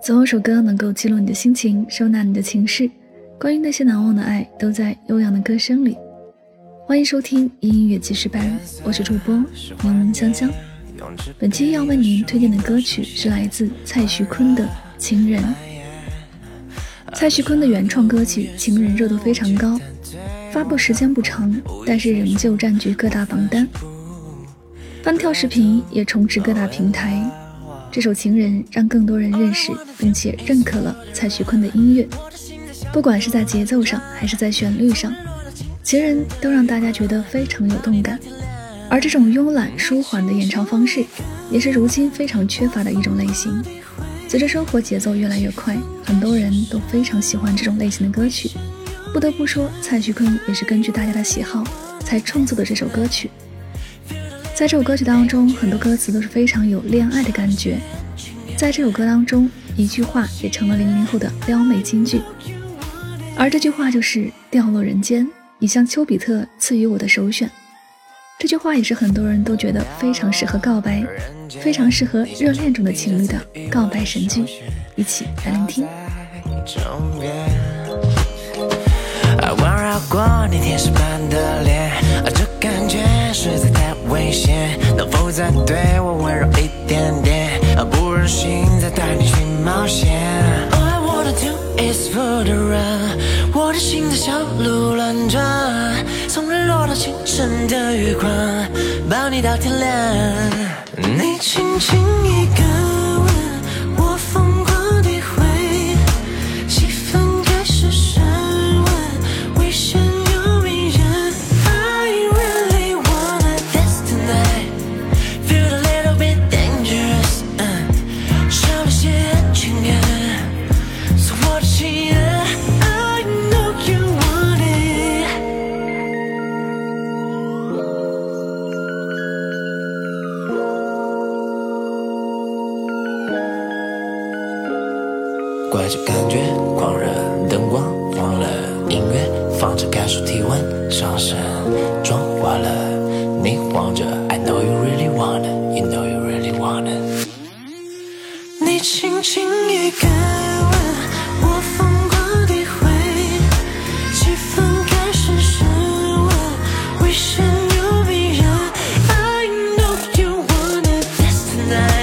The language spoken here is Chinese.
总有首歌能够记录你的心情，收纳你的情绪。关于那些难忘的爱，都在悠扬的歌声里。欢迎收听音乐记事班，我是主播柠檬香香。本期要为您推荐的歌曲是来自蔡徐坤的《情人》。蔡徐坤的原创歌曲《情人》热度非常高，发布时间不长，但是仍旧占据各大榜单。翻跳视频也充斥各大平台。这首《情人》让更多人认识并且认可了蔡徐坤的音乐，不管是在节奏上还是在旋律上，《情人》都让大家觉得非常有动感。而这种慵懒舒缓的演唱方式，也是如今非常缺乏的一种类型。随着生活节奏越来越快，很多人都非常喜欢这种类型的歌曲。不得不说，蔡徐坤也是根据大家的喜好才创作的这首歌曲。在这首歌曲当中，很多歌词都是非常有恋爱的感觉。在这首歌当中，一句话也成了零零后的撩妹金句，而这句话就是“掉落人间，你像丘比特赐予我的首选”。这句话也是很多人都觉得非常适合告白，非常适合热恋中的情侣的告白神句。一起来聆听。能小鹿乱撞，从日落到清晨的月光，抱你到天亮。你轻轻一个。怪这感觉狂热，灯光晃了，音乐放着感受体温上升，妆花了，你望着。I know you really wanna, you know you really wanna。你轻轻一个吻，我疯狂低回，气氛开始升温，危险又迷人。I know you wanna destiny。